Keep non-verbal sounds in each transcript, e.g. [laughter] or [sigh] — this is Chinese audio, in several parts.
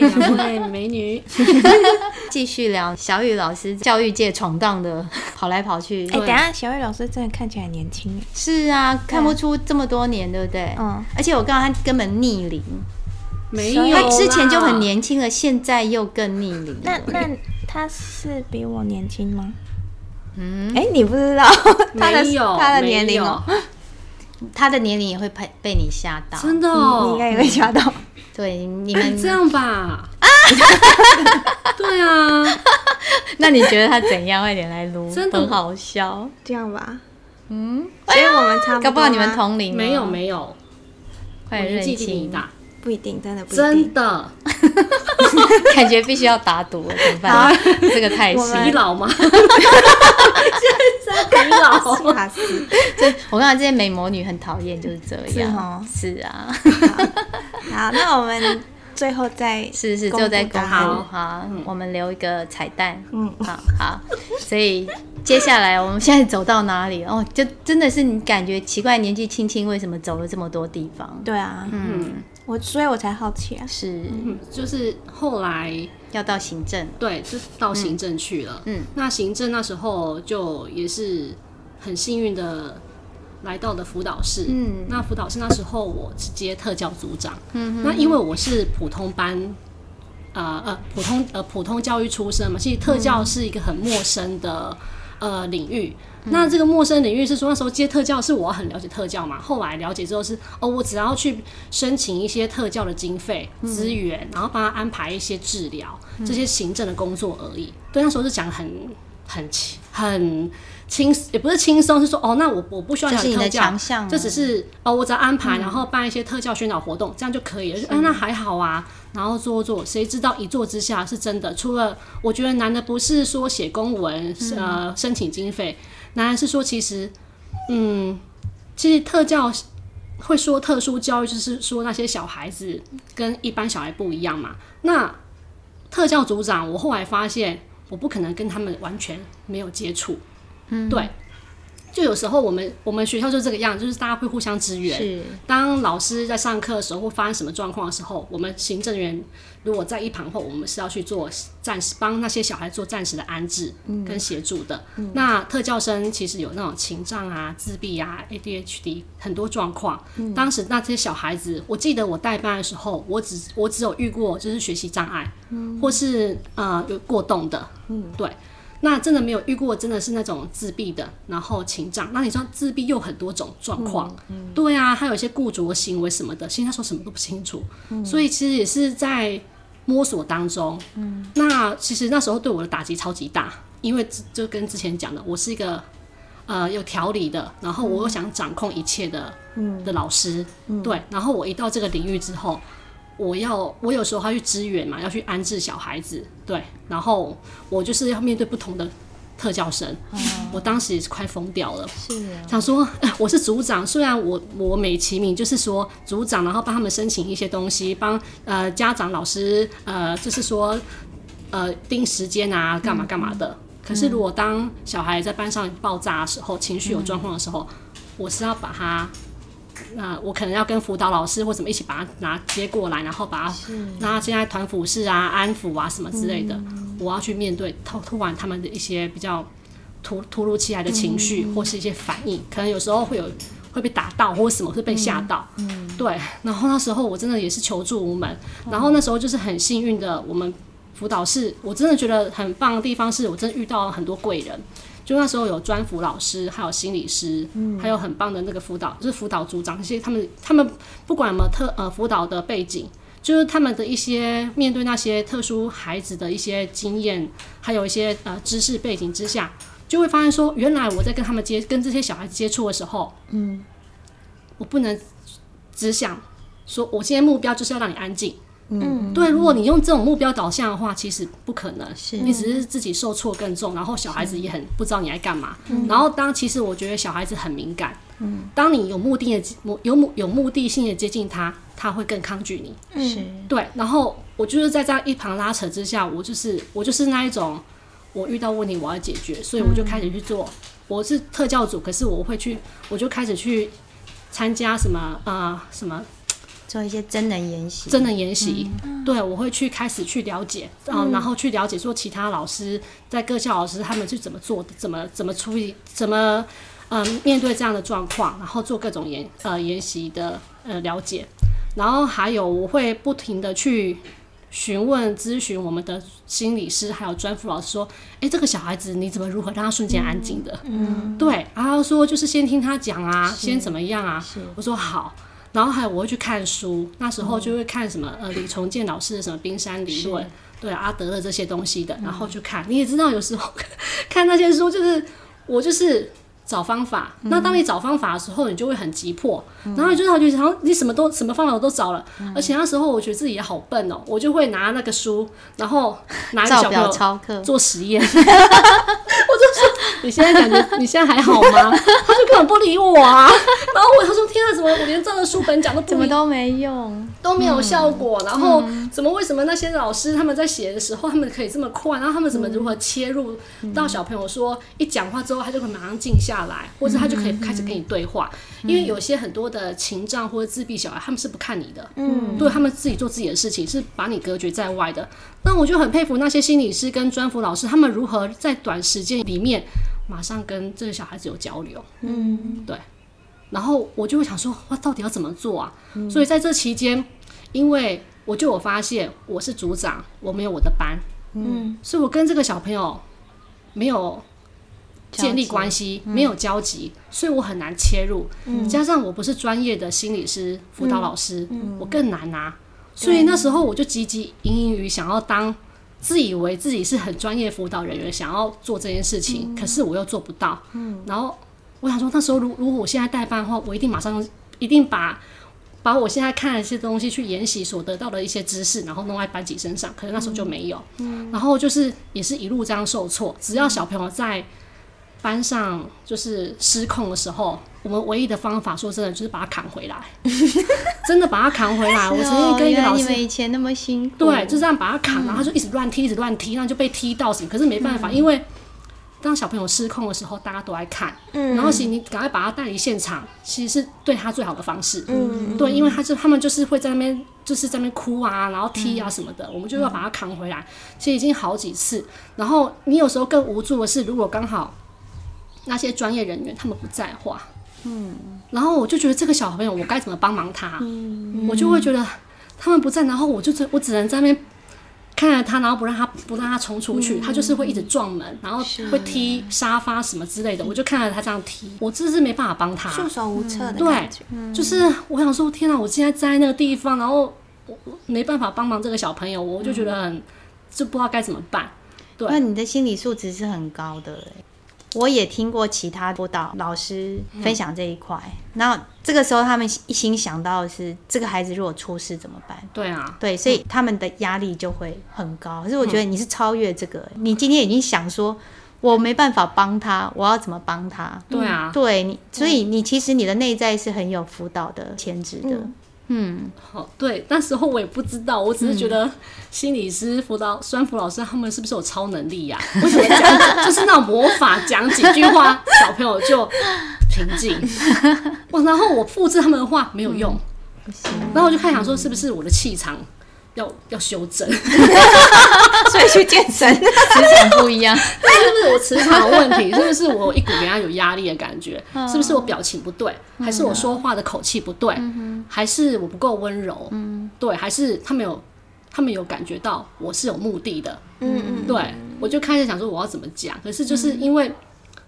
两位美女，[laughs] 继续聊小雨老师教育界闯荡的跑来跑去。哎、欸，等下，小雨老师真的看起来年轻。是啊，看不出这么多年，对不对？嗯。而且我告诉他根本逆龄，没有，他之前就很年轻了，现在又更逆龄。那那他是比我年轻吗？嗯。哎、欸，你不知道 [laughs] 他的他的年龄哦。他的年龄也会被被你吓到，真的哦，你应该也会吓到。对，你们这样吧，啊，[laughs] 对啊，[laughs] 那你觉得他怎样？快点来撸，真的。很好笑。这样吧，嗯，所以我们差不多，搞不好你们同龄，没有没有，快点认清。大，不一定，真的不一定，真的，[laughs] 感觉必须要打赌了，怎么办？这个太洗老吗？[laughs] 很老，是，就我刚才这些美魔女很讨厌，就是这样。是，哦、是啊好。好，那我们最后再 [laughs] 是是就在公布好，嗯、我们留一个彩蛋。嗯，好好。所以接下来我们现在走到哪里？哦，就真的是你感觉奇怪，年纪轻轻为什么走了这么多地方？对啊，嗯，我所以我才好奇啊。是，嗯、就是后来。要到行政，对，就到行政去了。嗯，那行政那时候就也是很幸运的来到了辅导室。嗯，那辅导室那时候我是接特教组长。嗯哼，那因为我是普通班，呃呃，普通呃普通教育出身嘛，其实特教是一个很陌生的呃领域。那这个陌生领域是说，那时候接特教是我很了解特教嘛。后来了解之后是哦，我只要去申请一些特教的经费资源，然后帮他安排一些治疗这些行政的工作而已。对，那时候是讲很很轻很轻，也不是轻松，是说哦，那我我不需要讲特教，这只是哦，我只要安排，然后办一些特教宣导活动，这样就可以了。哎，那还好啊。然后做做，谁知道一做之下是真的。除了我觉得难的不是说写公文，呃，申请经费。难是说，其实，嗯，其实特教会说特殊教育，就是说那些小孩子跟一般小孩不一样嘛。那特教组长，我后来发现，我不可能跟他们完全没有接触，嗯，对。就有时候我们我们学校就这个样，就是大家会互相支援。是，当老师在上课的时候，或发生什么状况的时候，我们行政员如果在一旁后，我们是要去做暂时帮那些小孩做暂时的安置跟协助的。嗯、那特教生其实有那种情障啊、自闭啊、ADHD 很多状况。嗯、当时那些小孩子，我记得我带班的时候，我只我只有遇过就是学习障碍，嗯、或是呃有过动的。嗯，对。那真的没有遇过，真的是那种自闭的，然后情障。那你说自闭又很多种状况，嗯嗯、对啊，还有一些固着的行为什么的，现在说什么都不清楚。嗯、所以其实也是在摸索当中。嗯，那其实那时候对我的打击超级大，因为就跟之前讲的，我是一个呃有条理的，然后我又想掌控一切的、嗯、的老师。嗯、对，然后我一到这个领域之后。我要，我有时候要去支援嘛，要去安置小孩子，对，然后我就是要面对不同的特教生，嗯、我当时也是快疯掉了，是啊，想说，我是组长，虽然我我美其名就是说组长，然后帮他们申请一些东西，帮呃家长老师呃就是说呃定时间啊，干嘛干嘛的，嗯、可是如果当小孩在班上爆炸的时候，情绪有状况的时候，嗯、我是要把他。那我可能要跟辅导老师或什么一起把他拿接过来，然后把他，那现在团辅室啊、安抚啊什么之类的，嗯、我要去面对突突然他们的一些比较突突如其来的情绪、嗯、或是一些反应，可能有时候会有会被打到或者什么会被吓到，嗯，对。然后那时候我真的也是求助无门，然后那时候就是很幸运的，我们辅导室我真的觉得很棒的地方是我真的遇到了很多贵人。就那时候有专辅老师，还有心理师，嗯、还有很棒的那个辅导，就是辅导组长。这些他们他们不管有没有特呃辅导的背景，就是他们的一些面对那些特殊孩子的一些经验，还有一些呃知识背景之下，就会发现说，原来我在跟他们接跟这些小孩子接触的时候，嗯，我不能只想说，我现在目标就是要让你安静。嗯，对，如果你用这种目标导向的话，其实不可能，是你只是自己受挫更重，然后小孩子也很不知道你在干嘛。然后当其实我觉得小孩子很敏感，嗯，当你有目的的有目有目的性的接近他，他会更抗拒你。是对，然后我就是在这样一旁拉扯之下，我就是我就是那一种，我遇到问题我要解决，所以我就开始去做。嗯、我是特教组，可是我会去，我就开始去参加什么啊、呃、什么。做一些真人研习，真人研习，嗯、对，我会去开始去了解，嗯、然后去了解说其他老师在各校老师他们是怎么做的，怎么怎么处理，怎么嗯面对这样的状况，然后做各种研呃研习的呃了解，然后还有我会不停的去。询问咨询我们的心理师，还有专辅老师说：“哎、欸，这个小孩子你怎么如何让他瞬间安静的？”嗯，对，然后说就是先听他讲啊，先怎么样啊？我说好，然后还有我会去看书，那时候就会看什么、嗯、呃李崇建老师的什么冰山理论，对阿德勒这些东西的，然后去看。你也知道，有时候 [laughs] 看那些书，就是我就是。找方法，那当你找方法的时候，你就会很急迫，嗯、然后你就好就好像你什么都什么方法我都找了，嗯、而且那时候我觉得自己也好笨哦、喔，我就会拿那个书，然后拿小朋友做实验，[laughs] 我就说你现在感觉你现在还好吗？他就根本不理我啊，然后我他说天啊，怎么我连照着书本讲都不怎么都没用，都没有效果，嗯、然后怎么为什么那些老师他们在写的时候他们可以这么快，然后他们怎么如何切入到小朋友说一讲话之后他就会马上静下。下来，或者他就可以开始跟你对话，嗯、因为有些很多的情障或者自闭小孩，他们是不看你的，嗯，对他们自己做自己的事情，是把你隔绝在外的。那我就很佩服那些心理师跟专辅老师，他们如何在短时间里面马上跟这个小孩子有交流，嗯，对。然后我就会想说，我，到底要怎么做啊？嗯、所以在这期间，因为我就有发现我是组长，我没有我的班，嗯，所以我跟这个小朋友没有。建立关系没有交集，嗯、所以我很难切入。嗯、加上我不是专业的心理师、辅导老师，嗯、我更难拿。嗯、所以那时候我就汲汲营营于想要当，自以为自己是很专业辅导人员，想要做这件事情，嗯、可是我又做不到。嗯、然后我想说，那时候如如果我现在代班的话，我一定马上一定把把我现在看的一些东西去研习所得到的一些知识，然后弄在班级身上。可是那时候就没有。嗯、然后就是也是一路这样受挫，只要小朋友在。班上就是失控的时候，我们唯一的方法，说真的，就是把他扛回来，[laughs] 真的把他扛回来。哦、我曾经跟一个老师，你们以前那么辛苦，对，就这样把他扛，然后他就一直乱踢，一直乱踢，然后就被踢到什么。可是没办法，嗯、因为当小朋友失控的时候，大家都爱看，嗯、然后其实你赶快把他带离现场，其实是对他最好的方式。嗯，对，因为他就他们就是会在那边，就是在那边哭啊，然后踢啊什么的，嗯、我们就要把他扛回来。其实已经好几次，然后你有时候更无助的是，如果刚好。那些专业人员他们不在话，嗯，然后我就觉得这个小朋友我该怎么帮忙他？嗯，我就会觉得他们不在，然后我就只我只能在那边看着他，然后不让他不让他冲出去，嗯、他就是会一直撞门，然后会踢沙发什么之类的，我就看着他这样踢，我真是没办法帮他，束手无策的感觉。对，就是我想说，天哪，我现在在那个地方，然后我没办法帮忙这个小朋友，我就觉得很就不知道该怎么办。对，那你的心理素质是很高的。我也听过其他辅导老师分享这一块，那、嗯、这个时候他们一心想到的是这个孩子如果出事怎么办？对啊，对，所以他们的压力就会很高。可是我觉得你是超越这个，嗯、你今天已经想说，我没办法帮他，我要怎么帮他？对啊，对你，所以你其实你的内在是很有辅导的潜质的。嗯嗯，好，对，那时候我也不知道，我只是觉得心理师、辅导、专辅老师他们是不是有超能力呀、啊？[laughs] 为什么讲就是那种魔法，讲几句话，小朋友就平静。[laughs] 哇，然后我复制他们的话没有用，嗯、然后我就开始想说，是不是我的气场？要要修正，[laughs] 所以去健身，磁场不一样。[laughs] 是不是我磁场的问题？是不是我一股给他有压力的感觉？是不是我表情不对？还是我说话的口气不对？还是我不够温柔？对，还是他们有他们有感觉到我是有目的的？嗯嗯，对，我就开始想说我要怎么讲。可是就是因为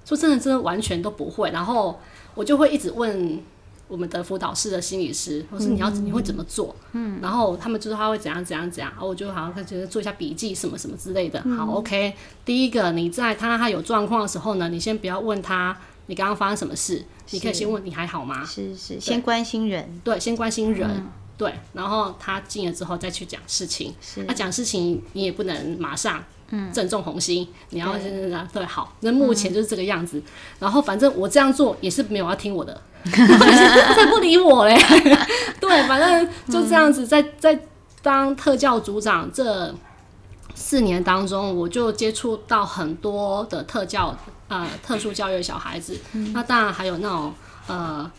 说真的，真的完全都不会，然后我就会一直问。我们的辅导室的心理师，或是你要你会怎么做？嗯，然后他们就说他会怎样怎样怎样，然后我就好像他觉得做一下笔记什么什么之类的。好，OK。第一个，你在他他有状况的时候呢，你先不要问他你刚刚发生什么事，你可以先问你还好吗？是是，先关心人，对，先关心人，对。然后他进了之后再去讲事情，他讲事情你也不能马上。嗯，正中红心，你要真的对，对好。那目前就是这个样子。嗯、然后反正我这样做也是没有要听我的，[laughs] 他才不理我嘞。[laughs] 对，反正就这样子在，在在当特教组长这四年当中，我就接触到很多的特教呃特殊教育的小孩子。嗯、那当然还有那种呃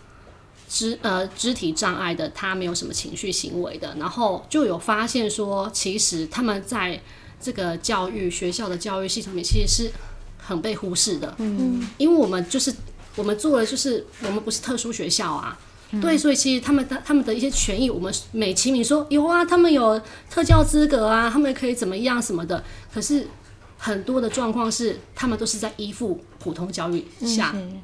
肢呃肢体障碍的，他没有什么情绪行为的，然后就有发现说，其实他们在这个教育学校的教育系统里，其实是很被忽视的。嗯，因为我们就是我们做的就是我们不是特殊学校啊，嗯、对，所以其实他们的他们的一些权益，我们美其名说有啊，他们有特教资格啊，他们可以怎么样什么的，可是很多的状况是，他们都是在依附普通教育下。嗯。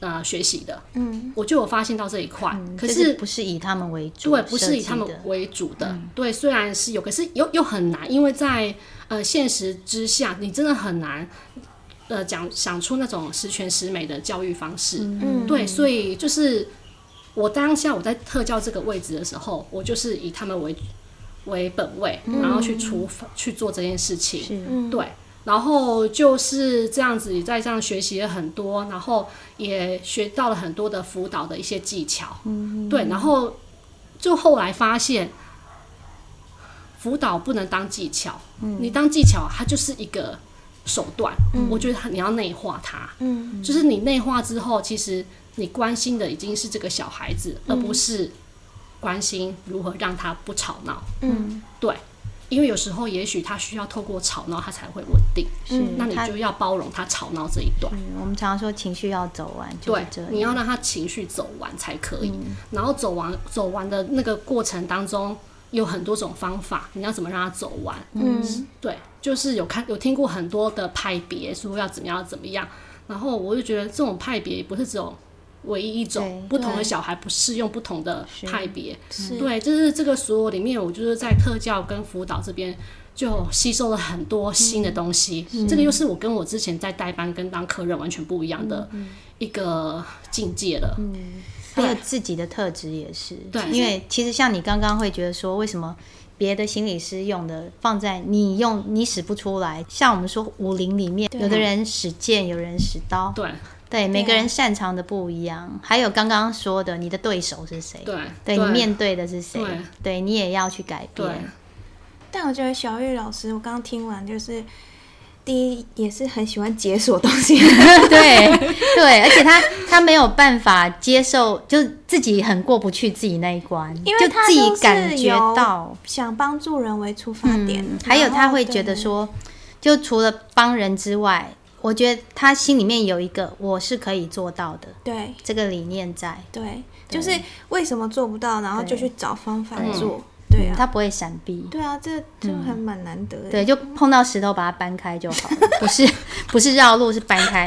呃，学习的，嗯，我就有发现到这一块，嗯、可是不是以他们为主，对，不是以他们为主的，嗯、对，虽然是有，可是又又很难，因为在呃现实之下，你真的很难，呃，讲想出那种十全十美的教育方式，嗯，对，所以就是我当下我在特教这个位置的时候，我就是以他们为为本位，嗯、然后去处去做这件事情，是对。然后就是这样子，也在这样学习了很多，然后也学到了很多的辅导的一些技巧。嗯，对。然后就后来发现，辅导不能当技巧。嗯，你当技巧，它就是一个手段。嗯，我觉得你要内化它。嗯，就是你内化之后，其实你关心的已经是这个小孩子，而不是关心如何让他不吵闹。嗯，对。因为有时候，也许他需要透过吵闹，他才会稳定。是，那你就要包容他吵闹这一段。嗯，我们常常说情绪要走完，对，你要让他情绪走完才可以。嗯，然后走完走完的那个过程当中，有很多种方法，你要怎么让他走完？嗯，对，就是有看有听过很多的派别说要怎么样怎么样，然后我就觉得这种派别不是只有。唯一一种不同的小孩不适用不同的派别，对，就是这个所有里面，我就是在特教跟辅导这边就吸收了很多新的东西。这个又是我跟我之前在代班跟当客人完全不一样的一个境界了。嗯，还有自己的特质也是，对，因为其实像你刚刚会觉得说，为什么别的心理师用的放在你用你使不出来？像我们说武林里面，有的人使剑，有人使刀，对。对，每个人擅长的不一样，啊、还有刚刚说的，你的对手是谁？对，对，你面对的是谁？对，对你也要去改变。但我觉得小玉老师，我刚刚听完，就是第一也是很喜欢解锁东西，[laughs] 对对，而且他他没有办法接受，就自己很过不去自己那一关，因为他自己感觉到。想帮助人为出发点，嗯、还有他会觉得说，就除了帮人之外。我觉得他心里面有一个我是可以做到的，对。这个理念在，对，就是为什么做不到，然后就去找方法做，对啊，他不会闪避，对啊，这就还蛮难得的，对，就碰到石头把它搬开就好，[laughs] 不是不是绕路是搬开，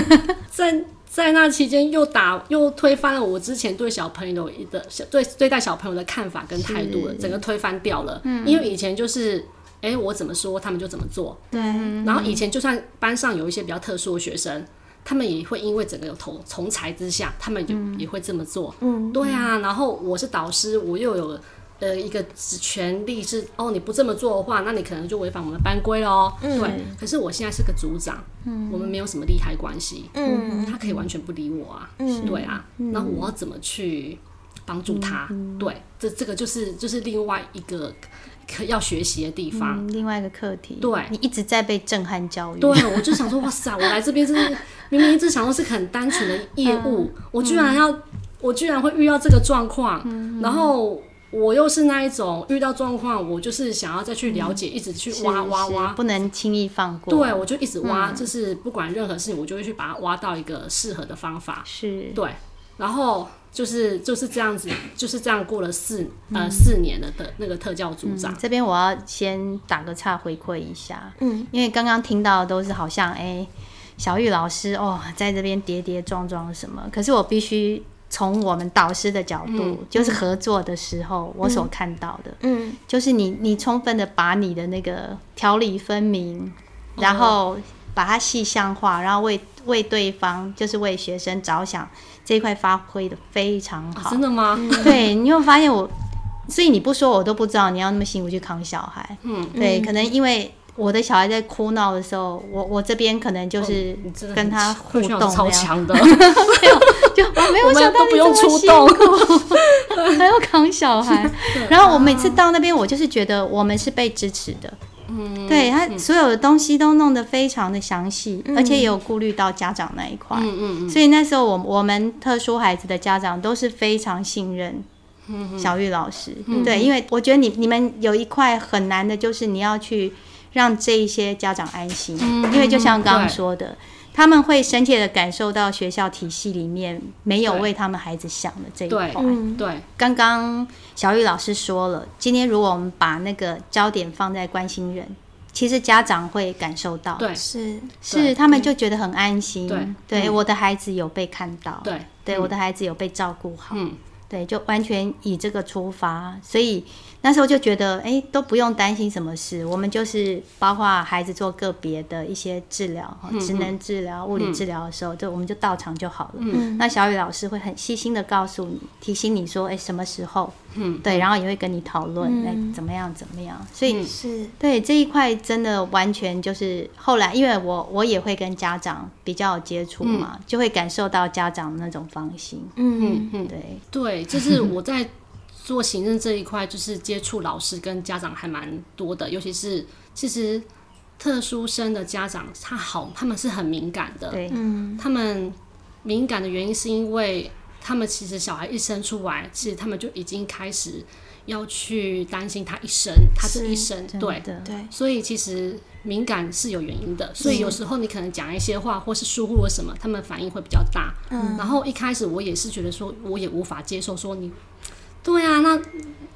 [laughs] 在在那期间又打又推翻了我之前对小朋友的对对待小朋友的看法跟态度了，整个推翻掉了，嗯，因为以前就是。哎，我怎么说，他们就怎么做。对。然后以前就算班上有一些比较特殊的学生，他们也会因为整个有同同才之下，他们就也会这么做。嗯。对啊，然后我是导师，我又有呃一个权利是哦，你不这么做的话，那你可能就违反我们的班规喽。嗯。对。可是我现在是个组长，嗯，我们没有什么利害关系。嗯。他可以完全不理我啊。嗯。对啊。那我要怎么去帮助他？对，这这个就是就是另外一个。可要学习的地方，另外一个课题。对，你一直在被震撼教育。对，我就想说，哇塞，[laughs] 我来这边是明明一直想说是很单纯的业务，我居然要，我居然会遇到这个状况，然后我又是那一种遇到状况，我就是想要再去了解，一直去挖挖挖，不能轻易放过。对，我就一直挖，就是不管任何事情，我就会去把它挖到一个适合的方法。是，对，然后。就是就是这样子，[coughs] 就是这样过了四呃四年了的那个特教组长。嗯、这边我要先打个岔回馈一下，嗯，因为刚刚听到的都是好像哎、欸，小玉老师哦，在这边跌跌撞撞什么，可是我必须从我们导师的角度，嗯、就是合作的时候我所看到的，嗯，就是你你充分的把你的那个条理分明，然后把它细项化，然后为为对方就是为学生着想。这一块发挥的非常好。啊，真的吗？对，你会发现我，所以你不说我都不知道你要那么辛苦去扛小孩。嗯，对，可能因为我的小孩在哭闹的时候，我我这边可能就是跟他互动，超强的，没有就没有想到不用出动，[laughs] 还要扛小孩。[laughs] 然后我每次到那边，我就是觉得我们是被支持的。嗯，对他所有的东西都弄得非常的详细，嗯、而且也有顾虑到家长那一块。嗯嗯嗯。所以那时候我我们特殊孩子的家长都是非常信任小玉老师。嗯、对，因为我觉得你你们有一块很难的，就是你要去让这一些家长安心，嗯、因为就像刚刚说的。他们会深切的感受到学校体系里面没有为他们孩子想的这一块。对，刚刚小玉老师说了，今天如果我们把那个焦点放在关心人，其实家长会感受到，对，是是，他们就觉得很安心。对，对，我的孩子有被看到，对，对，我的孩子有被照顾好。嗯，对，就完全以这个出发，所以。那时候就觉得，哎、欸，都不用担心什么事，我们就是包括孩子做个别的一些治疗，职能治疗、物理治疗的时候，就我们就到场就好了。嗯，那小雨老师会很细心的告诉你，提醒你说，哎、欸，什么时候？嗯，对，然后也会跟你讨论，哎、嗯，怎么样，怎么样？所以是对这一块真的完全就是后来，因为我我也会跟家长比较有接触嘛，嗯、就会感受到家长的那种放心。嗯嗯嗯，对对，就是我在。做行政这一块，就是接触老师跟家长还蛮多的，尤其是其实特殊生的家长，他好，他们是很敏感的。对，嗯，他们敏感的原因是因为他们其实小孩一生出来，其实他们就已经开始要去担心他一生，他这一生，对对，所以其实敏感是有原因的。所以有时候你可能讲一些话，或是疏忽了什么，他们反应会比较大。嗯，然后一开始我也是觉得说，我也无法接受说你。对啊，那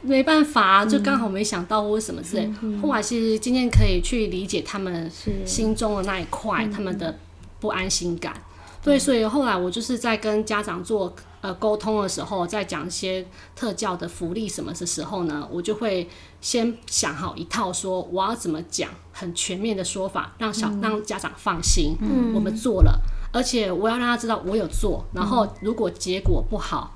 没办法，就刚好没想到或什么之类。嗯、后来其实今天可以去理解他们心中的那一块，他们的不安心感。对，所以后来我就是在跟家长做呃沟通的时候，在讲一些特教的福利什么的时候呢，我就会先想好一套，说我要怎么讲很全面的说法，让小、嗯、让家长放心。嗯，我们做了，而且我要让他知道我有做，然后如果结果不好。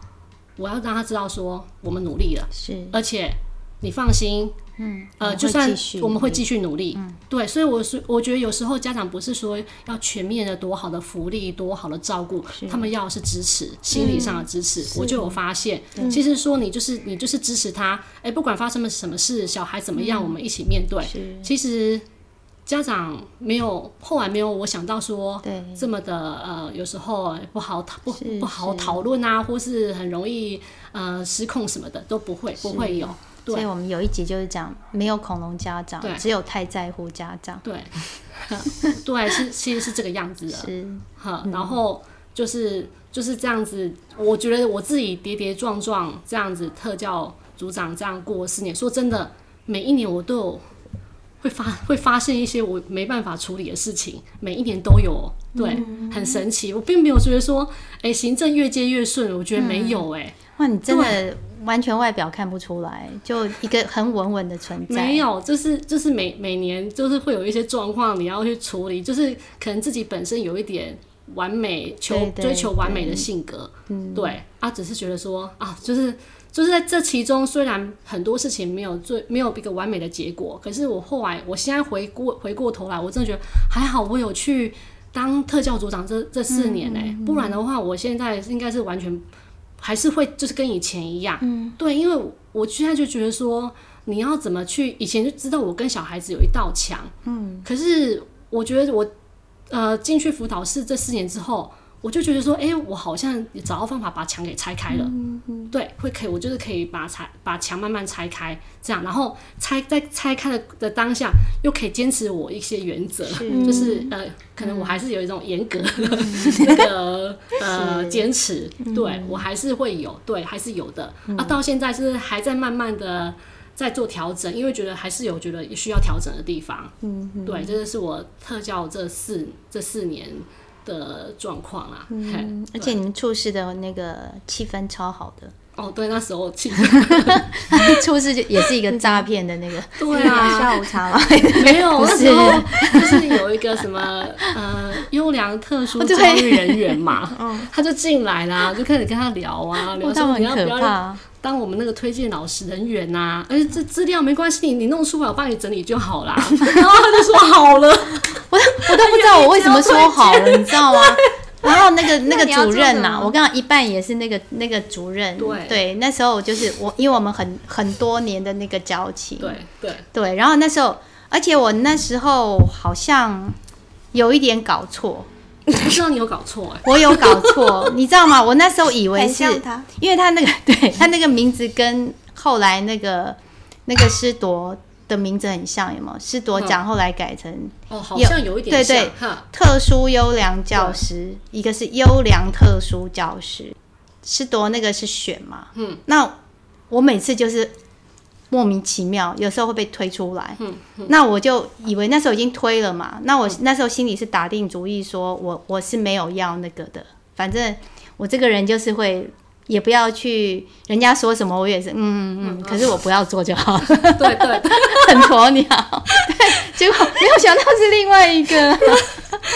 我要让他知道说我们努力了，是，而且你放心，嗯，呃，就算我们会继续努力，嗯，对，所以我是我觉得有时候家长不是说要全面的多好的福利，多好的照顾，他们要的是支持，心理上的支持。我就有发现，其实说你就是你就是支持他，哎，不管发生了什么事，小孩怎么样，我们一起面对。其实。家长没有，后来没有我想到说这么的呃，有时候不好讨不不好讨论啊，或是很容易呃失控什么的都不会不会有。对，所以我们有一集就是讲没有恐龙家长，只有太在乎家长。对，[laughs] 对，是其实是这个样子的。是，哈，然后就是就是这样子。我觉得我自己跌跌撞撞这样子，特教组长这样过四年，说真的，每一年我都有。会发会发现一些我没办法处理的事情，每一年都有，对，嗯、很神奇。我并没有觉得说，哎、欸，行政越接越顺，我觉得没有、欸，哎、嗯，哇，你真的完全外表看不出来，就一个很稳稳的存在。没有，就是就是每每年就是会有一些状况你要去处理，就是可能自己本身有一点完美求追求完美的性格，嗯，对，啊，只是觉得说啊，就是。就是在这其中，虽然很多事情没有最没有一个完美的结果，可是我后来，我现在回过回过头来，我真的觉得还好，我有去当特教组长这这四年呢、欸，嗯嗯嗯、不然的话，我现在应该是完全还是会就是跟以前一样，嗯、对，因为我现在就觉得说，你要怎么去，以前就知道我跟小孩子有一道墙，嗯，可是我觉得我呃进去辅导室这四年之后。我就觉得说，哎、欸，我好像也找到方法把墙给拆开了。嗯嗯、对，会可以，我就是可以把拆把墙慢慢拆开，这样，然后拆在拆开的的当下，又可以坚持我一些原则，是就是呃，可能我还是有一种严格的 [laughs] 那个呃坚持，对我还是会有，对，还是有的。嗯、啊，到现在是还在慢慢的在做调整，因为觉得还是有觉得需要调整的地方。嗯，嗯对，这就是我特教这四这四年。的状况啊，嗯，而且你们处事的那个气氛超好的。哦，对，那时候气氛，[laughs] 处事就也是一个诈骗的那个，[laughs] 对啊，下午茶嘛，[laughs] 没有，那时候就是有一个什么呃优良特殊教育人员嘛，他就进来啦，就开始跟他聊啊，聊说你要不要当我们那个推荐老师人员呐，而且这资料没关系，你你弄出来我帮你整理就好啦。[laughs] 然后他就说好了。[laughs] 我我都不知道我为什么说好了，你知道吗？[laughs] 然后那个那个主任呐，我刚刚一半也是那个那个主任，对。对，那时候就是我，因为我们很很多年的那个交情，对对。对，然后那时候而且我那时候好像有一点搞错，我知道你有搞错哎，我有搞错，你知道吗？我那时候以为是，因为他那个对他那个名字跟后来那个那个师铎的名字很像，有没有？师铎奖后来改成哦，好像有一点像，对对，特殊优良教师，一个是优良特殊教师，师铎那个是选嘛，嗯，那我每次就是。莫名其妙，有时候会被推出来。嗯嗯、那我就以为那时候已经推了嘛。那我那时候心里是打定主意，说我我是没有要那个的。反正我这个人就是会。也不要去，人家说什么我也是，嗯嗯嗯，可是我不要做就好了。对对，[laughs] 很鸵鸟。对，结果没有想到是另外一个，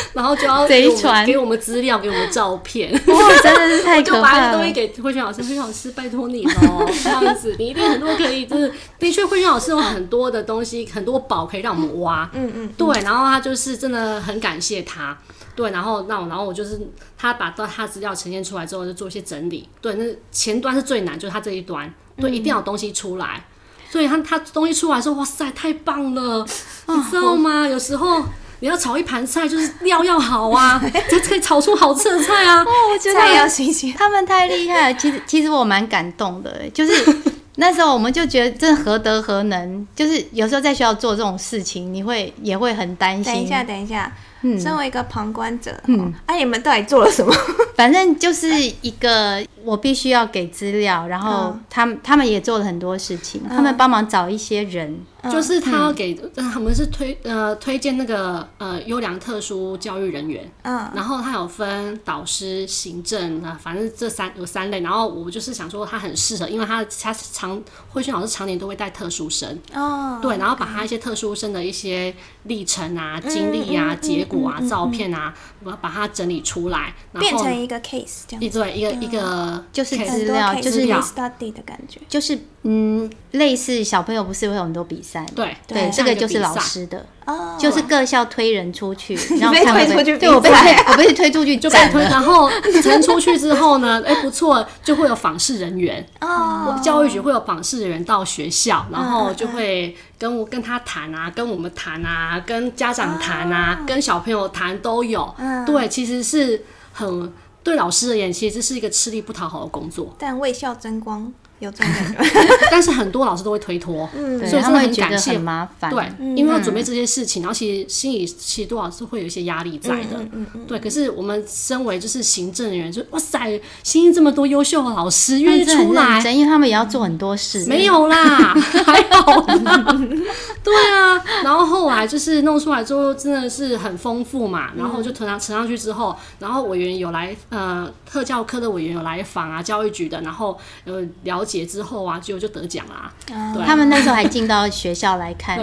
[laughs] 然后就要贼传给我们资料，给我们照片。哇，真的是太 [laughs] 可怕了。我就把东西给慧萱老师，慧萱老师拜托你哦，[laughs] 这样子你一定很多可以，就是的确慧萱老师有很多的东西，很多宝可以让我们挖。嗯嗯，对，然后他就是真的很感谢他。对，然后那我，然后我就是他把到他资料呈现出来之后，就做一些整理。对，那前端是最难，就是他这一端，对，嗯、一定要有东西出来。所以他他东西出来说，哇塞，太棒了，哦、你知道吗？有时候你要炒一盘菜，就是料要好啊，[laughs] 才可以炒出好吃的菜啊。哦，我觉得要新鲜，他们太厉害了。其实其实我蛮感动的，就是那时候我们就觉得，真的何德何能？就是有时候在学校做这种事情，你会也会很担心。等一下，等一下。嗯，身为一个旁观者，嗯，哎、啊，你们到底做了什么？[laughs] 反正就是一个，我必须要给资料，然后他们他们也做了很多事情，他们帮忙找一些人。就是他要给，他们是推呃推荐那个呃优良特殊教育人员，嗯，然后他有分导师、行政啊，反正这三有三类。然后我就是想说他很适合，因为他他常慧萱老师常年都会带特殊生，哦，对，然后把他一些特殊生的一些历程啊、经历啊、结果啊、照片啊，我要把它整理出来，变成一个 case 这样，对，一个一个就是资料，就是 study 的感觉，就是嗯，类似小朋友不是会有很多比赛。对对，这个就是老师的，就是各校推人出去，[laughs] 然后被推出去，对我被我被推出去就被推，然后推出去之后呢，哎不错，就会有访视人员哦，教育局会有访视人员到学校，然后就会跟我跟他谈啊，跟我们谈啊，跟家长谈啊，跟小朋友谈都有。对，其实是很对老师而言，其实这是一个吃力不讨好的工作，但为校争光。有这种感觉，[laughs] 但是很多老师都会推脱，嗯，所以他们很感谢，麻烦，对，因为要准备这些事情，然后其实心里其实多少是会有一些压力在的，对。可是我们身为就是行政人员，就哇塞，新进这么多优秀的老师愿意出来，因为他们也要做很多事，没有啦，还好，对啊。然后后来就是弄出来之后，真的是很丰富嘛，然后就呈上呈上去之后，然后委员有来，呃，特教科的委员有来访啊，教育局的，然后呃了解。结之后啊，就就得奖啦。他们那时候还进到学校来看，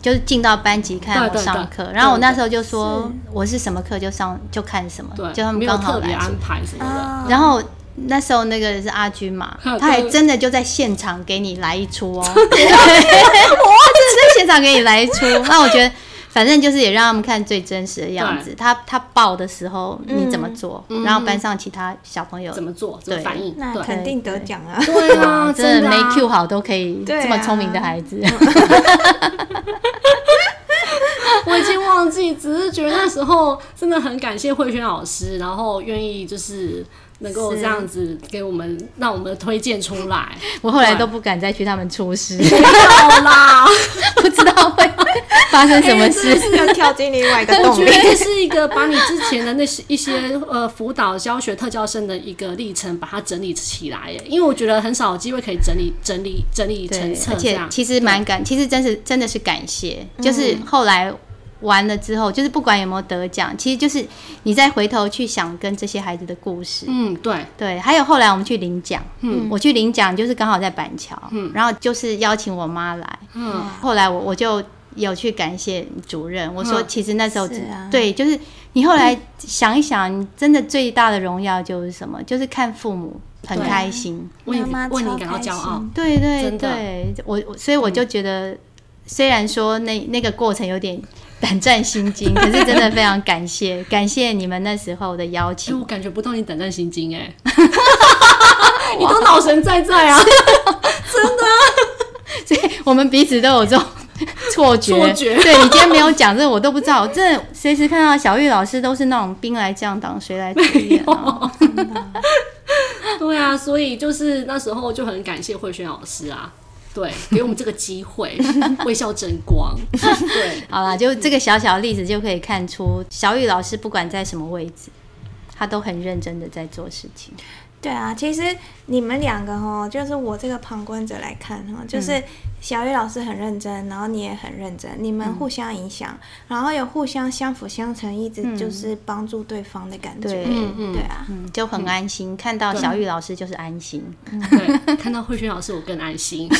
就是进到班级看我上课。然后我那时候就说，我是什么课就上就看什么，就他们刚好来安排什么的。然后那时候那个是阿军嘛，[laughs] 他还真的就在现场给你来一出哦，我真的 [laughs] 在现场给你来一出。那我觉得。反正就是也让他们看最真实的样子。他他抱的时候你怎么做，然后班上其他小朋友怎么做，怎么反应，那肯定得奖啊！对啊，真的没 Q 好都可以这么聪明的孩子。[laughs] 我已经忘记，只是觉得那时候真的很感谢慧轩老师，然后愿意就是。能够这样子给我们，让我们推荐出来，[laughs] 我后来都不敢再去他们出师，没有啦，不知道会发生什么事，要跳进另外一个洞。我觉得这是一个把你之前的那些一些呃辅导教学特教生的一个历程，把它整理起来耶。因为我觉得很少有机会可以整理整理整理成册，这样其实蛮感，其实真是真的是感谢，就是后来。完了之后，就是不管有没有得奖，其实就是你再回头去想跟这些孩子的故事。嗯，对。对。还有后来我们去领奖，嗯，我去领奖就是刚好在板桥，嗯，然后就是邀请我妈来，嗯，后来我我就有去感谢主任，我说其实那时候，对，就是你后来想一想，你真的最大的荣耀就是什么？就是看父母很开心，为你为你感到骄傲。对对对，我所以我就觉得，虽然说那那个过程有点。胆战心惊，可是真的非常感谢，[laughs] 感谢你们那时候的邀请。我感觉不到你胆战心惊哎，[laughs] 你都脑神在在啊，真的。[laughs] 所以我们彼此都有这种错觉。错觉。对，你今天没有讲这个，我都不知道。我真的随时看到小玉老师都是那种兵来将挡，水来土掩。对啊，所以就是那时候就很感谢慧轩老师啊，对，给我们这个机会，[laughs] 微笑争光。对，好啦，就这个小小的例子就可以看出，小雨老师不管在什么位置，他都很认真的在做事情。对啊，其实你们两个哦，就是我这个旁观者来看哈，就是小雨老师很认真，然后你也很认真，你们互相影响，然后有互相相辅相成，一直就是帮助对方的感觉。对，对啊，就很安心。看到小雨老师就是安心，[laughs] 对，看到慧萱老师我更安心。[laughs]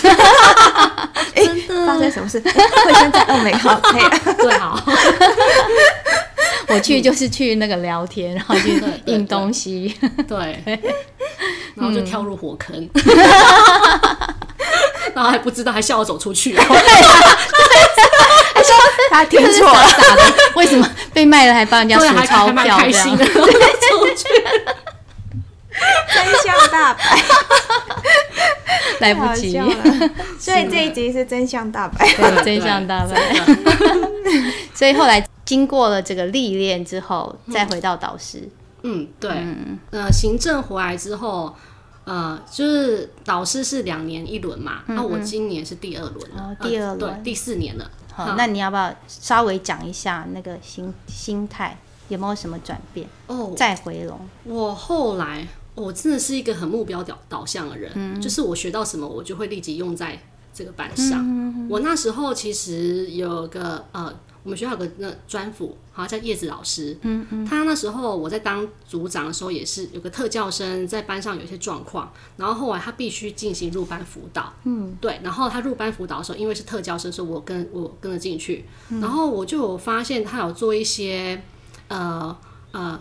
真的？发生什么事？[laughs] 慧萱在欧美好，可以，对，好。我去就是去那个聊天，然后去印东西，对，然后就跳入火坑，[laughs] 然后还不知道，还笑我走出去，[laughs] 对呀，他听错了，为什么被卖了还帮人家数钞票？开心的，出去，真相大白，[laughs] 来不及。了，所以这一集是真相大白，对，真相大白，所以后来。经过了这个历练之后，再回到导师。嗯，对。嗯、呃，行政回来之后，呃，就是导师是两年一轮嘛。那、嗯嗯啊、我今年是第二轮了、哦，第二轮、呃，对，第四年了。好，好，那你要不要稍微讲一下那个心心态有没有什么转变？哦，再回笼。我后来，我真的是一个很目标导导向的人，嗯、就是我学到什么，我就会立即用在这个班上。嗯、我那时候其实有个呃。我们学校有个那专辅，好像叫叶子老师。嗯嗯。他那时候我在当组长的时候，也是有个特教生在班上有一些状况，然后后来他必须进行入班辅导。嗯。对，然后他入班辅导的时候，因为是特教生，所以我跟我跟着进去。嗯。然后我就有发现他有做一些呃呃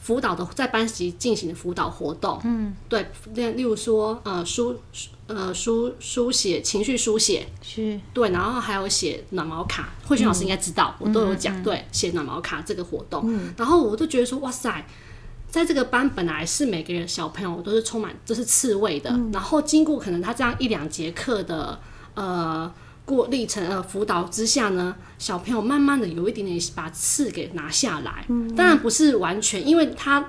辅导的在班级进行的辅导活动。嗯。对，例例如说呃书。呃，书书写情绪书写是对，然后还有写暖毛卡，慧君老师应该知道，嗯、我都有讲，嗯、对，写暖毛卡这个活动，嗯、然后我都觉得说，哇塞，在这个班本来是每个人小朋友都是充满都是刺猬的，嗯、然后经过可能他这样一两节课的呃过历程呃辅导之下呢，小朋友慢慢的有一点点把刺给拿下来，嗯、当然不是完全，因为他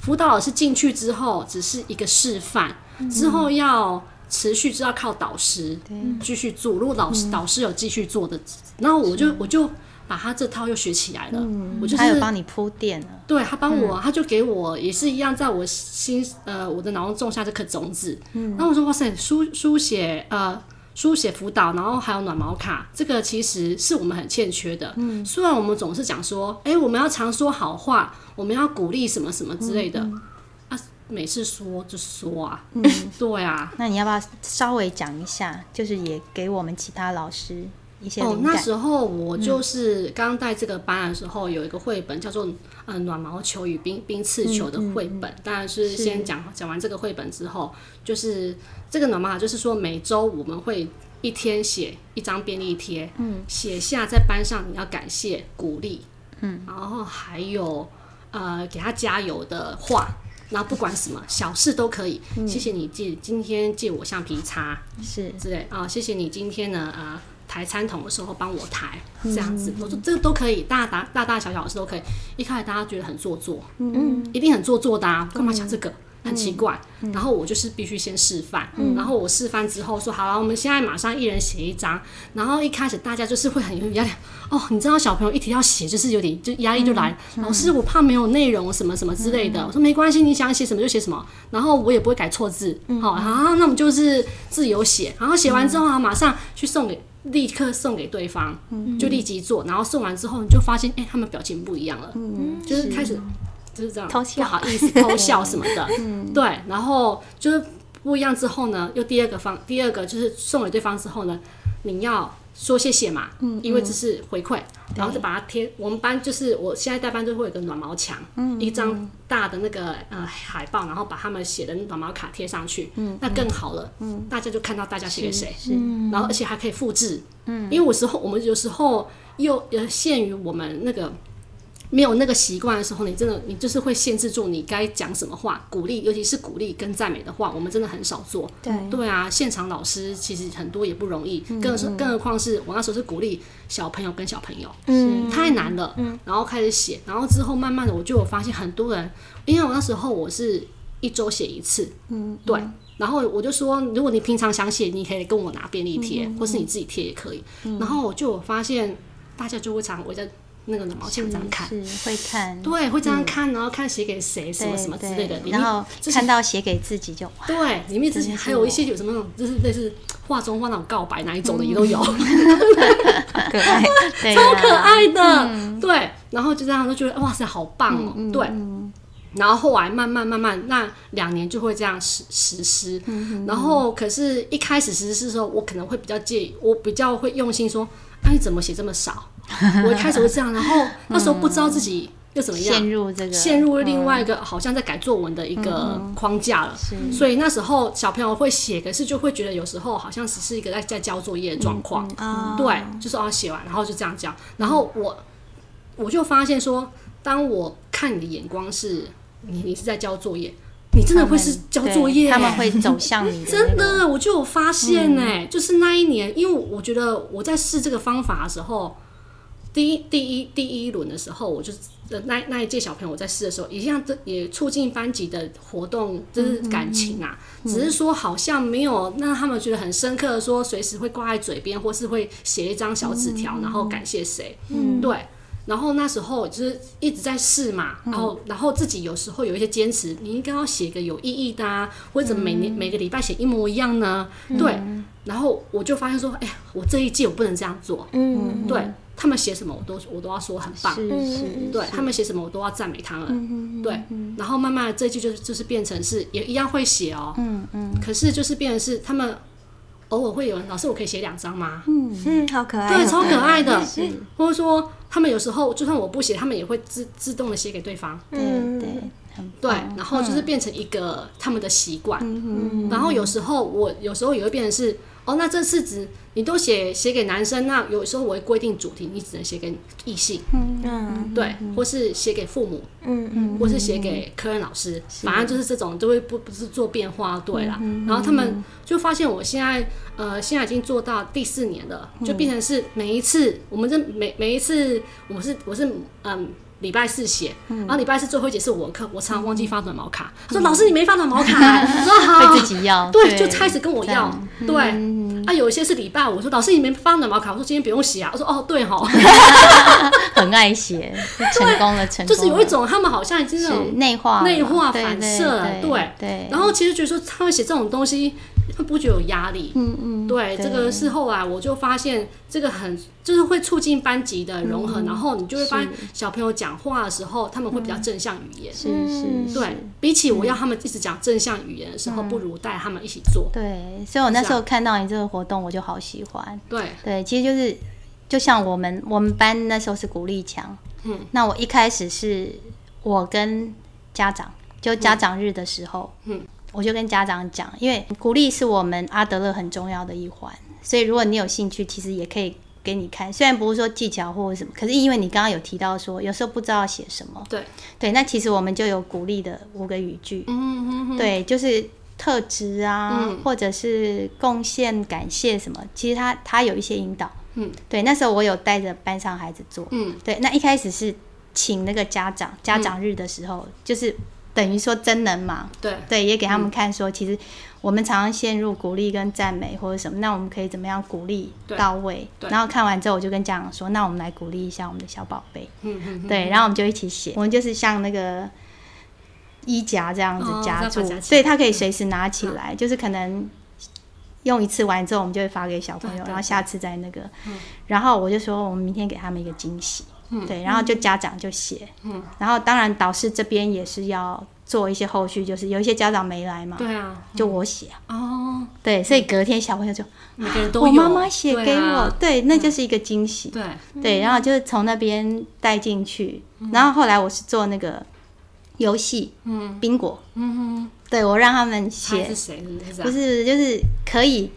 辅导老师进去之后只是一个示范。之后要持续就要靠导师继续做，如果老师导师有继续做的，然后我就我就把他这套又学起来了。我就是他有帮你铺垫了，对他帮我，他就给我也是一样，在我心呃我的脑中种下这颗种子。然后我说哇塞，书书写呃书写辅导，然后还有暖毛卡，这个其实是我们很欠缺的。虽然我们总是讲说，哎，我们要常说好话，我们要鼓励什么什么之类的。啊每次说就说啊，嗯，[laughs] 对啊，那你要不要稍微讲一下？就是也给我们其他老师一些哦。那时候我就是刚带这个班的时候，有一个绘本叫做《呃暖毛球与冰冰刺球》的绘本。当然是先讲讲完这个绘本之后，就是这个暖毛卡，就是说每周我们会一天写一张便利贴，嗯，写下在班上你要感谢鼓励，嗯，然后还有呃给他加油的话。然后不管什么小事都可以，嗯、谢谢你借今天借我橡皮擦是之类啊，谢谢你今天呢呃抬餐桶的时候帮我抬这样子，嗯、我说这个都可以，大大大大小小的事都可以。一开始大家觉得很做作，嗯，一定很做作的啊，干嘛讲这个？嗯很奇怪，嗯、然后我就是必须先示范，嗯、然后我示范之后说好了，我们现在马上一人写一张。然后一开始大家就是会很有压力哦，你知道小朋友一提到写就是有点就压力就来，嗯、老师我怕没有内容什么什么之类的。嗯、我说没关系，你想写什么就写什么，然后我也不会改错字。好、嗯，好，那我们就是自由写，然后写完之后啊，马上去送给，立刻送给对方，就立即做。然后送完之后你就发现，哎，他们表情不一样了，嗯，就是开始。就是这样，偷笑不好意思偷笑什么的，嗯、对，然后就是不一样之后呢，又第二个方，第二个就是送给对方之后呢，你要说谢谢嘛，嗯，因为这是回馈，嗯、然后就把它贴。我们班就是我现在带班就会有个暖毛墙，嗯，一张大的那个呃海报，然后把他们写的暖毛卡贴上去，嗯，那更好了，嗯，大家就看到大家写给谁，嗯，然后而且还可以复制，嗯，因为有时候我们有时候又呃限于我们那个。没有那个习惯的时候，你真的你就是会限制住你该讲什么话，鼓励，尤其是鼓励跟赞美的话，我们真的很少做。对对啊，现场老师其实很多也不容易，更是更何况是我那时候是鼓励小朋友跟小朋友，嗯，太难了。嗯，然后开始写，然后之后慢慢的我就有发现很多人，因为我那时候我是一周写一次，嗯，对，然后我就说，如果你平常想写，你可以跟我拿便利贴，或是你自己贴也可以。然后我就有发现大家就会常围在。那个毛线这样看，是会看，对，会这样看，然后看写给谁，什么什么之类的，然后看到写给自己就，对，里面之前还有一些有什么那种，就是类似画中画那种告白哪一种的也都有，[laughs] 可爱，超可爱的，对，然后就这样就觉得哇塞，好棒哦，对，然后后来慢慢慢慢，那两年就会这样实实施，然后可是一开始实施的时候，我可能会比较介意，我比较会用心说，那你怎么写这么少？我一开始会这样，然后 [laughs] 那时候不知道自己又怎么样，陷入这个，陷入另外一个好像在改作文的一个框架了。所以那时候小朋友会写，可是就会觉得有时候好像只是一个在在交作业的状况。对，就是哦写完，然后就这样交。然后我我就发现说，当我看你的眼光是你，你是在交作业，你真的会是交作业，他们会走向你。真的，我就有发现哎，就是那一年，因为我觉得我在试这个方法的时候。第一第一第一轮的时候，我就那那一届小朋友我在试的时候，一样这也促进班级的活动，就是感情啊。嗯嗯、只是说好像没有让他们觉得很深刻的说，随时会挂在嘴边，或是会写一张小纸条，然后感谢谁。嗯，对。然后那时候就是一直在试嘛，然后然后自己有时候有一些坚持，你应该要写个有意义的啊，或者每年每个礼拜写一模一样呢？对。然后我就发现说，哎呀，我这一季我不能这样做。嗯，对。他们写什么，我都我都要说很棒。是是，对他们写什么，我都要赞美他们。对，然后慢慢的这一季就是就是变成是也一样会写哦。嗯嗯。可是就是变成是他们偶尔会有人，老师我可以写两张吗？嗯嗯，好可爱。对，超可爱的。或者说他们有时候就算我不写，他们也会自自动的写给对方。嗯对。对，然后就是变成一个他们的习惯。然后有时候我有时候也会变成是。哦，那这次只你都写写给男生，那有时候我会规定主题，你只能写给异性，嗯，对，或是写给父母，嗯嗯，或是写给科任老师，反正就是这种都会不不是做变化，对啦。然后他们就发现我现在呃现在已经做到第四年了，就变成是每一次我们这每每一次我是我是嗯。礼拜四写，然后礼拜四最后一节是我的课，我常常忘记发短毛卡。他说：“老师，你没发短毛卡。[laughs] ”我说：“好。”会自己要，对，就开始跟我要。对，啊，有一些是礼拜五，我说：“老师，你没发短毛卡。”我说：“今天不用写啊。”我说：“哦，对哈。[laughs] ”很爱写，成功了，成功了。就是有一种他们好像已经那种内化、内化反射，对对。然后其实觉得说他们写这种东西。他不觉有压力，嗯嗯，对，这个是后来我就发现这个很就是会促进班级的融合，然后你就会发现小朋友讲话的时候他们会比较正向语言，是是，对，比起我要他们一直讲正向语言的时候，不如带他们一起做。对，所以我那时候看到你这个活动，我就好喜欢。对。对，其实就是就像我们我们班那时候是鼓励墙，嗯，那我一开始是我跟家长就家长日的时候，嗯。我就跟家长讲，因为鼓励是我们阿德勒很重要的一环，所以如果你有兴趣，其实也可以给你看。虽然不是说技巧或者什么，可是因为你刚刚有提到说，有时候不知道写什么，对对，那其实我们就有鼓励的五个语句，嗯嗯嗯，对，就是特质啊，嗯、或者是贡献、感谢什么，其实他他有一些引导，嗯，对。那时候我有带着班上孩子做，嗯，对。那一开始是请那个家长家长日的时候，嗯、就是。等于说真人嘛？对对，也给他们看说，其实我们常常陷入鼓励跟赞美或者什么，那我们可以怎么样鼓励到位？然后看完之后，我就跟家长说，那我们来鼓励一下我们的小宝贝。嗯嗯。对，然后我们就一起写，我们就是像那个衣夹这样子夹住，所以他可以随时拿起来，就是可能用一次完之后，我们就会发给小朋友，然后下次再那个。然后我就说，我们明天给他们一个惊喜。对，然后就家长就写，嗯，然后当然导师这边也是要做一些后续，就是有一些家长没来嘛，对啊，就我写哦，对，所以隔天小朋友就每个人都有，我妈妈写给我，对，那就是一个惊喜，对。对，然后就是从那边带进去，然后后来我是做那个游戏，嗯，宾果，嗯哼，对我让他们写，不是就是可以。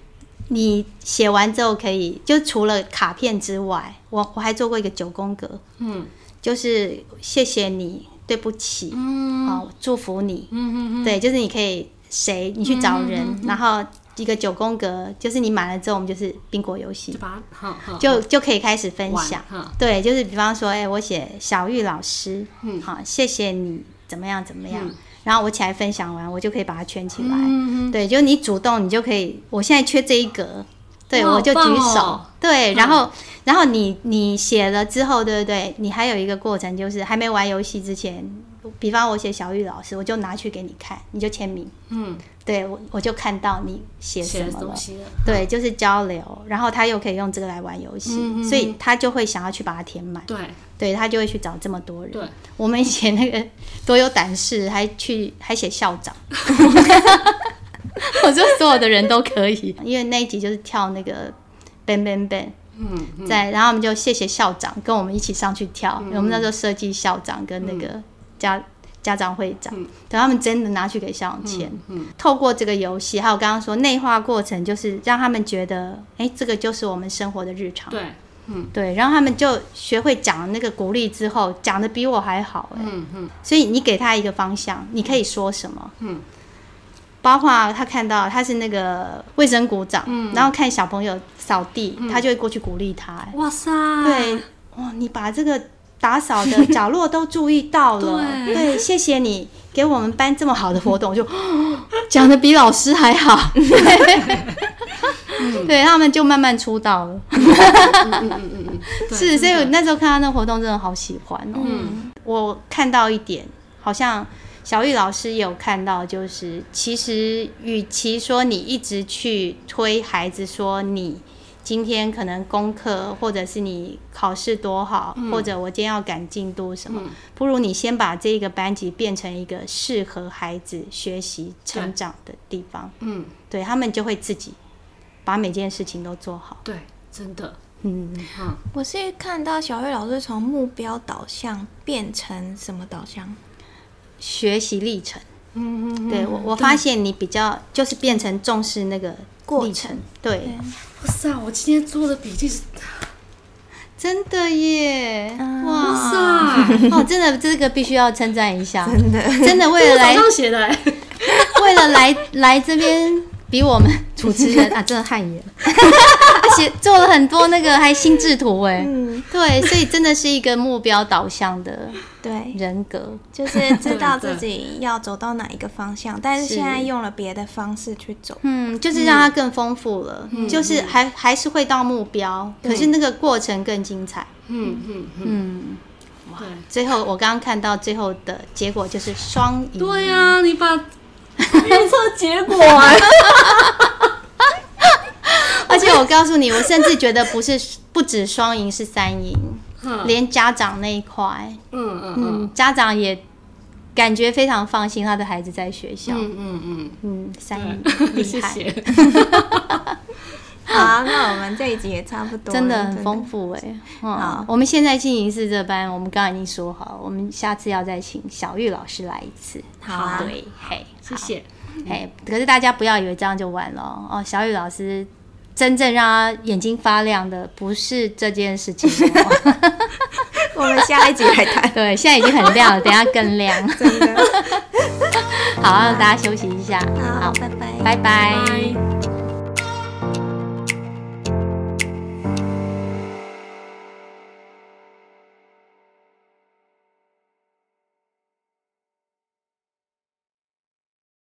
你写完之后可以，就除了卡片之外，我我还做过一个九宫格，嗯，就是谢谢你，对不起，嗯，好，祝福你，嗯嗯嗯，对，就是你可以谁，你去找人，然后一个九宫格，就是你满了之后，我们就是宾果游戏，就把它，就就可以开始分享，对，就是比方说，哎，我写小玉老师，嗯，好，谢谢你，怎么样怎么样。然后我起来分享完，我就可以把它圈起来。嗯嗯对，就你主动，你就可以。我现在缺这一格，对，我就举手。哦、对，然后，嗯、然后你你写了之后，对不对？你还有一个过程，就是还没玩游戏之前，比方我写小玉老师，我就拿去给你看，你就签名。嗯。对，我我就看到你写什么了。了对，就是交流，然后他又可以用这个来玩游戏，嗯、所以他就会想要去把它填满。对，对他就会去找这么多人。对，我们以前那个 [laughs] 多有胆识，还去还写校长。[laughs] [laughs] 我说所有的人都可以，因为那一集就是跳那个 bang bang bang。嗯。在，然后我们就谢谢校长跟我们一起上去跳。嗯、我们那时候设计校长跟那个家。嗯家长会长，等、嗯、他们真的拿去给校长签。嗯嗯、透过这个游戏，还有刚刚说内化过程，就是让他们觉得，哎、欸，这个就是我们生活的日常。对，嗯，对，然后他们就学会讲那个鼓励之后，讲的比我还好、欸。嗯嗯。所以你给他一个方向，你可以说什么？嗯。包括他看到他是那个卫生股长，嗯、然后看小朋友扫地，嗯、他就会过去鼓励他、欸。哇塞！对，哇，你把这个。打扫的 [laughs] 角落都注意到了，对，对，谢谢你给我们班这么好的活动，就 [laughs] 讲的比老师还好，[laughs] 对，对他们就慢慢出道了，是，所以我那时候看到那活动真的好喜欢哦。嗯，我看到一点，好像小玉老师也有看到，就是其实与其说你一直去推孩子说你。今天可能功课，或者是你考试多好，嗯、或者我今天要赶进度什么，嗯、不如你先把这个班级变成一个适合孩子学习成长的地方。嗯，对他们就会自己把每件事情都做好。对，真的。嗯，嗯，我是看到小玉老师从目标导向变成什么导向？学习历程。嗯嗯，对我我发现你比较就是变成重视那个过程。对。对哇塞！我今天做的笔记是真的耶！哇塞！[laughs] 哦，真的，这个必须要称赞一下，真的，真的为了来，写的，[laughs] 为了来来这边。比我们 [laughs] 主持人啊，真的汗颜，[laughs] 而且做了很多那个还心智图哎，嗯，对，所以真的是一个目标导向的对。人格，就是知道自己要走到哪一个方向，但是现在用了别的方式去走，嗯，就是让它更丰富了，就是还还是会到目标，可是那个过程更精彩，嗯嗯嗯，哇，最后我刚刚看到最后的结果就是双赢，对呀，你把。预测结果啊！而且我告诉你，我甚至觉得不是不止双赢是三赢，连家长那一块，嗯嗯嗯，家长也感觉非常放心，他的孩子在学校，嗯嗯嗯。嗯，三赢厉害。[laughs] [laughs] 好，那我们这一集也差不多，真的很丰富哎。好，我们现在进行式这班，我们刚刚已经说好，我们下次要再请小玉老师来一次。好，对，嘿，谢谢。哎，可是大家不要以为这样就完了哦。小雨老师真正让他眼睛发亮的不是这件事情。[laughs] 我们下一集来谈。对，现在已经很亮了，等下更亮。真的。[laughs] 好，让大家休息一下。好，拜拜，拜拜。